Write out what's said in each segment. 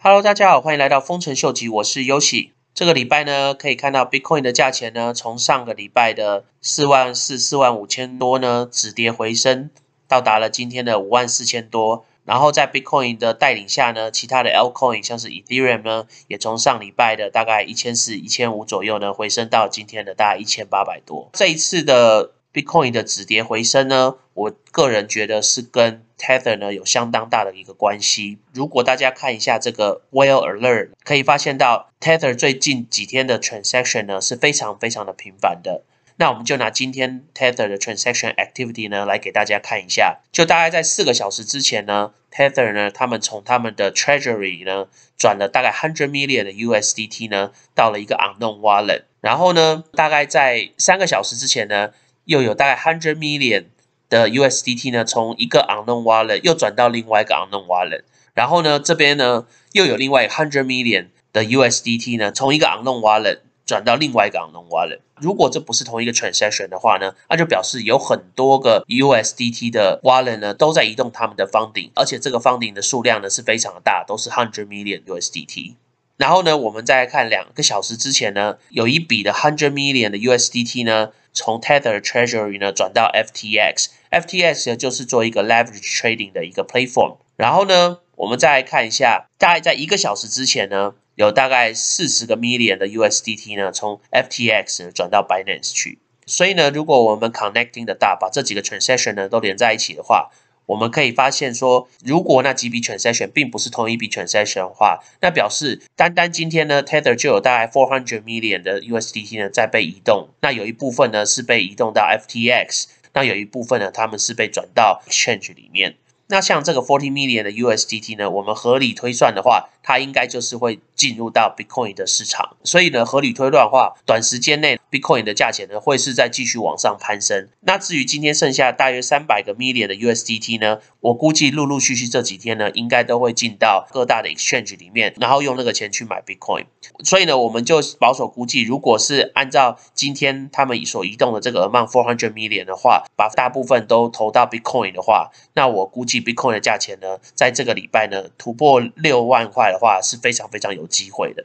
Hello，大家好，欢迎来到丰臣秀吉，我是优喜。这个礼拜呢，可以看到 Bitcoin 的价钱呢，从上个礼拜的四万四、四万五千多呢，止跌回升，到达了今天的五万四千多。然后在 Bitcoin 的带领下呢，其他的 Altcoin 像是 Ethereum 呢，也从上礼拜的大概一千四、一千五左右呢，回升到今天的大概一千八百多。这一次的 Bitcoin 的止跌回升呢，我个人觉得是跟 Tether 呢有相当大的一个关系。如果大家看一下这个 Whale Alert，可以发现到 Tether 最近几天的 transaction 呢是非常非常的频繁的。那我们就拿今天 Tether 的 transaction activity 呢来给大家看一下。就大概在四个小时之前呢，Tether 呢他们从他们的 Treasury 呢转了大概 hundred million 的 USDT 呢到了一个 unknown wallet。然后呢，大概在三个小时之前呢，又有大概 hundred million 的 USDT 呢，从一个 unknown wallet 又转到另外一个 unknown wallet，然后呢，这边呢又有另外 hundred million 的 USDT 呢，从一个 unknown wallet 转到另外一个 unknown wallet。如果这不是同一个 transaction 的话呢，那就表示有很多个 USDT 的 wallet 呢都在移动他们的 funding，而且这个 funding 的数量呢是非常的大，都是 hundred million USDT。然后呢，我们再来看两个小时之前呢，有一笔的 hundred million 的 USDT 呢，从 Tether Treasury 呢转到 FTX。FTX 呢就是做一个 leverage trading 的一个 platform。然后呢，我们再来看一下，大概在一个小时之前呢，有大概四十个 million 的 USDT 呢从 FTX 转到 Binance 去。所以呢，如果我们 connecting 的大，把这几个 transaction 呢都连在一起的话，我们可以发现说，如果那几笔 transaction 并不是同一笔 transaction 的话，那表示单单今天呢，Tether 就有大概 four hundred million 的 USDT 呢在被移动。那有一部分呢是被移动到 FTX。那有一部分呢，他们是被转到 Change 里面。那像这个 forty million 的 USDT 呢，我们合理推算的话，它应该就是会进入到 Bitcoin 的市场。所以呢，合理推断的话，短时间内 Bitcoin 的价钱呢会是在继续往上攀升。那至于今天剩下大约三百个 million 的 USDT 呢，我估计陆陆续续这几天呢，应该都会进到各大的 exchange 里面，然后用那个钱去买 Bitcoin。所以呢，我们就保守估计，如果是按照今天他们所移动的这个 amount four hundred million 的话，把大部分都投到 Bitcoin 的话，那我估计。Bitcoin 的价钱呢，在这个礼拜呢突破六万块的话，是非常非常有机会的。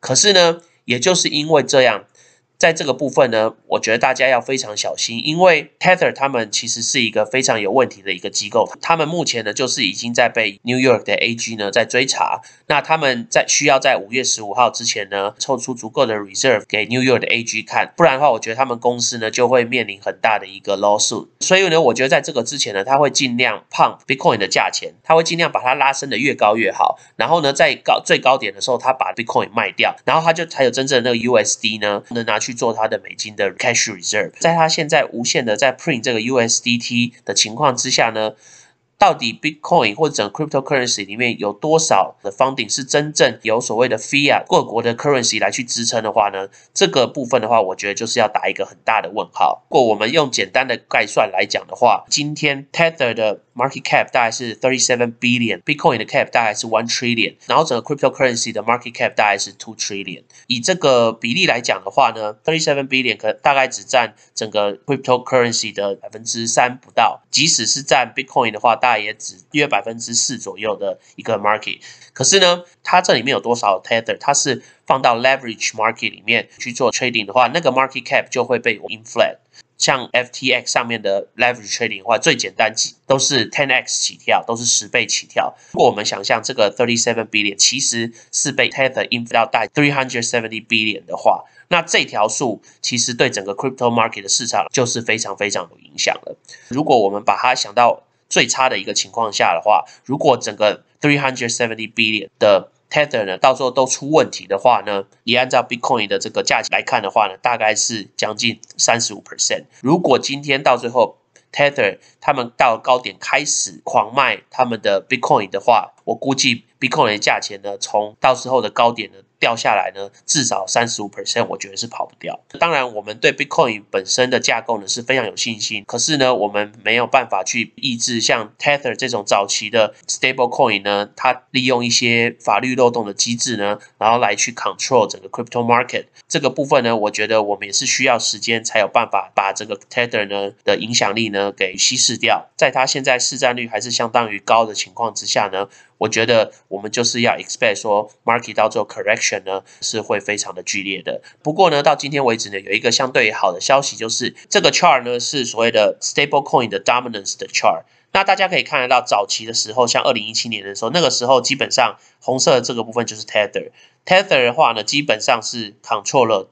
可是呢，也就是因为这样。在这个部分呢，我觉得大家要非常小心，因为 Tether 他们其实是一个非常有问题的一个机构，他们目前呢就是已经在被 New York 的 AG 呢在追查，那他们在需要在五月十五号之前呢凑出足够的 reserve 给 New York 的 AG 看，不然的话，我觉得他们公司呢就会面临很大的一个 lawsuit。所以呢，我觉得在这个之前呢，他会尽量 pump Bitcoin 的价钱，他会尽量把它拉升的越高越好，然后呢，在高最高点的时候，他把 Bitcoin 卖掉，然后他就才有真正的那个 USD 呢能拿去。做它的美金的 cash reserve，在它现在无限的在 print 这个 USDT 的情况之下呢？到底 Bitcoin 或者 cryptocurrency 里面有多少的 funding 是真正有所谓的 fiat 各国的 currency 来去支撑的话呢？这个部分的话，我觉得就是要打一个很大的问号。如果我们用简单的概算来讲的话，今天 Tether 的 market cap 大概是 thirty seven billion，Bitcoin 的 cap 大概是 one trillion，然后整个 cryptocurrency 的 market cap 大概是 two trillion。以这个比例来讲的话呢，thirty seven billion 可大概只占整个 cryptocurrency 的百分之三不到，即使是占 Bitcoin 的话，大也只约百分之四左右的一个 market，可是呢，它这里面有多少 tether？它是放到 leverage market 里面去做 trading 的话，那个 market cap 就会被 inflate。像 FTX 上面的 leverage trading 的话，最简单几都是 ten x 起跳，都是十倍起跳。如果我们想象这个 thirty seven billion 其实是被 tether inflate three hundred seventy billion 的话，那这条数其实对整个 crypto market 的市场就是非常非常有影响了。如果我们把它想到最差的一个情况下的话，如果整个 three hundred seventy billion 的 tether 呢，到时候都出问题的话呢，也按照 Bitcoin 的这个价钱来看的话呢，大概是将近三十五 percent。如果今天到最后 tether 他们到高点开始狂卖他们的 Bitcoin 的话，我估计 Bitcoin 的价钱呢，从到时候的高点呢。掉下来呢，至少三十五 percent，我觉得是跑不掉。当然，我们对 Bitcoin 本身的架构呢是非常有信心，可是呢，我们没有办法去抑制像 Tether 这种早期的 stable coin 呢，它利用一些法律漏洞的机制呢，然后来去 control 整个 crypto market 这个部分呢，我觉得我们也是需要时间才有办法把这个 Tether 呢的影响力呢给稀释掉。在它现在市占率还是相当于高的情况之下呢。我觉得我们就是要 expect 说 market 到最后 correction 呢是会非常的剧烈的。不过呢，到今天为止呢，有一个相对好的消息，就是这个 chart 呢是所谓的 stable coin 的 dominance 的 chart。那大家可以看得到，早期的时候，像二零一七年的时候，那个时候基本上红色的这个部分就是 tether。tether 的话呢，基本上是 control 了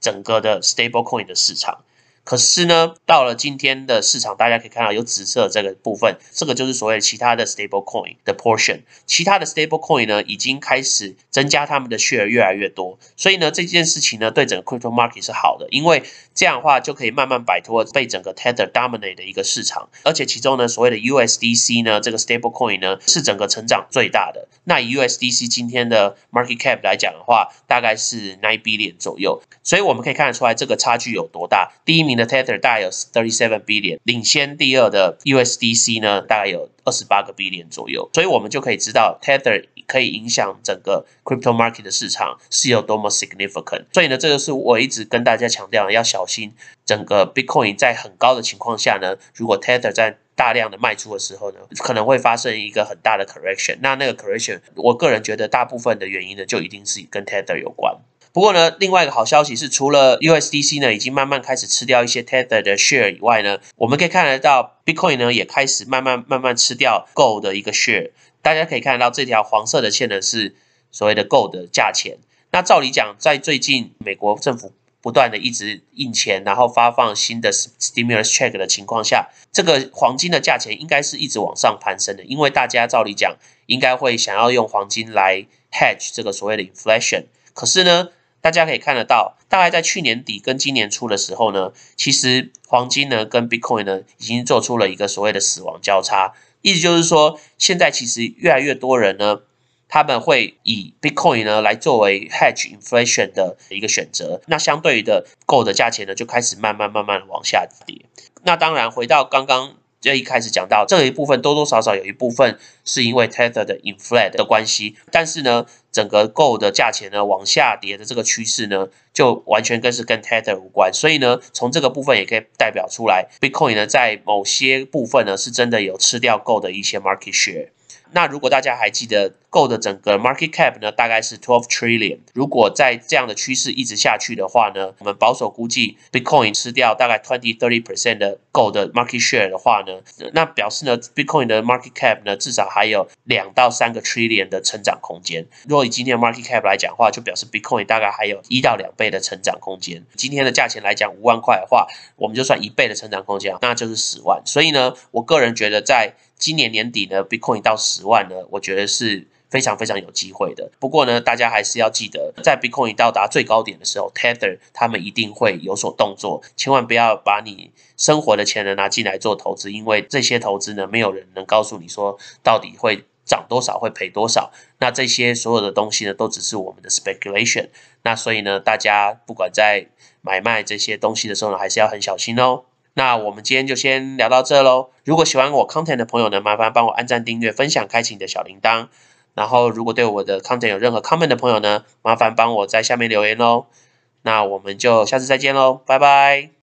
整个的 stable coin 的市场。可是呢，到了今天的市场，大家可以看到有紫色这个部分，这个就是所谓其他的 stable coin 的 portion。其他的 stable coin 呢，已经开始增加他们的 share 越来越多。所以呢，这件事情呢，对整个 crypto market 是好的，因为这样的话就可以慢慢摆脱被整个 tether dominate 的一个市场。而且其中呢，所谓的 USDC 呢，这个 stable coin 呢，是整个成长最大的。那以 USDC 今天的 market cap 来讲的话，大概是 nine billion 左右。所以我们可以看得出来，这个差距有多大。第一名。的 Tether 大概有 thirty seven billion，领先第二的 USDC 呢，大概有二十八个 billion 左右，所以我们就可以知道 Tether 可以影响整个 crypto market 的市场是有多么 significant。所以呢，这就是我一直跟大家强调要小心，整个 Bitcoin 在很高的情况下呢，如果 Tether 在大量的卖出的时候呢，可能会发生一个很大的 correction。那那个 correction，我个人觉得大部分的原因呢，就一定是跟 Tether 有关。不过呢，另外一个好消息是，除了 USDC 呢已经慢慢开始吃掉一些 Tether 的 share 以外呢，我们可以看得到 Bitcoin 呢也开始慢慢慢慢吃掉 Gold 的一个 share。大家可以看得到这条黄色的线呢是所谓的 Gold 的价钱。那照理讲，在最近美国政府不断的一直印钱，然后发放新的 stimulus check 的情况下，这个黄金的价钱应该是一直往上攀升的，因为大家照理讲应该会想要用黄金来 hedge 这个所谓的 inflation。可是呢？大家可以看得到，大概在去年底跟今年初的时候呢，其实黄金呢跟 Bitcoin 呢已经做出了一个所谓的死亡交叉，意思就是说，现在其实越来越多人呢，他们会以 Bitcoin 呢来作为 hedge inflation 的一个选择，那相对于的 Gold 的价钱呢就开始慢慢慢慢往下跌。那当然，回到刚刚。就一开始讲到这一部分，多多少少有一部分是因为 Tether 的 inflate 的关系，但是呢，整个 Go 的价钱呢往下跌的这个趋势呢，就完全跟是跟 Tether 无关，所以呢，从这个部分也可以代表出来，Bitcoin 呢在某些部分呢是真的有吃掉 Go 的一些 market share。那如果大家还记得，Go 的整个 market cap 呢，大概是 twelve trillion。如果在这样的趋势一直下去的话呢，我们保守估计，Bitcoin 吃掉大概 twenty thirty percent 的 Go 的 market share 的话呢，那表示呢，Bitcoin 的 market cap 呢，至少还有两到三个 trillion 的成长空间。如果以今天的 market cap 来讲话，就表示 Bitcoin 大概还有一到两倍的成长空间。今天的价钱来讲，五万块的话，我们就算一倍的成长空间，那就是十万。所以呢，我个人觉得在今年年底呢，Bitcoin 到十万呢，我觉得是非常非常有机会的。不过呢，大家还是要记得，在 Bitcoin 到达最高点的时候，Tether 他们一定会有所动作，千万不要把你生活的钱呢拿进来做投资，因为这些投资呢，没有人能告诉你说到底会涨多少，会赔多少。那这些所有的东西呢，都只是我们的 speculation。那所以呢，大家不管在买卖这些东西的时候呢，还是要很小心哦。那我们今天就先聊到这喽。如果喜欢我 content 的朋友呢，麻烦帮我按赞、订阅、分享、开启你的小铃铛。然后，如果对我的 content 有任何 comment 的朋友呢，麻烦帮我在下面留言喽。那我们就下次再见喽，拜拜。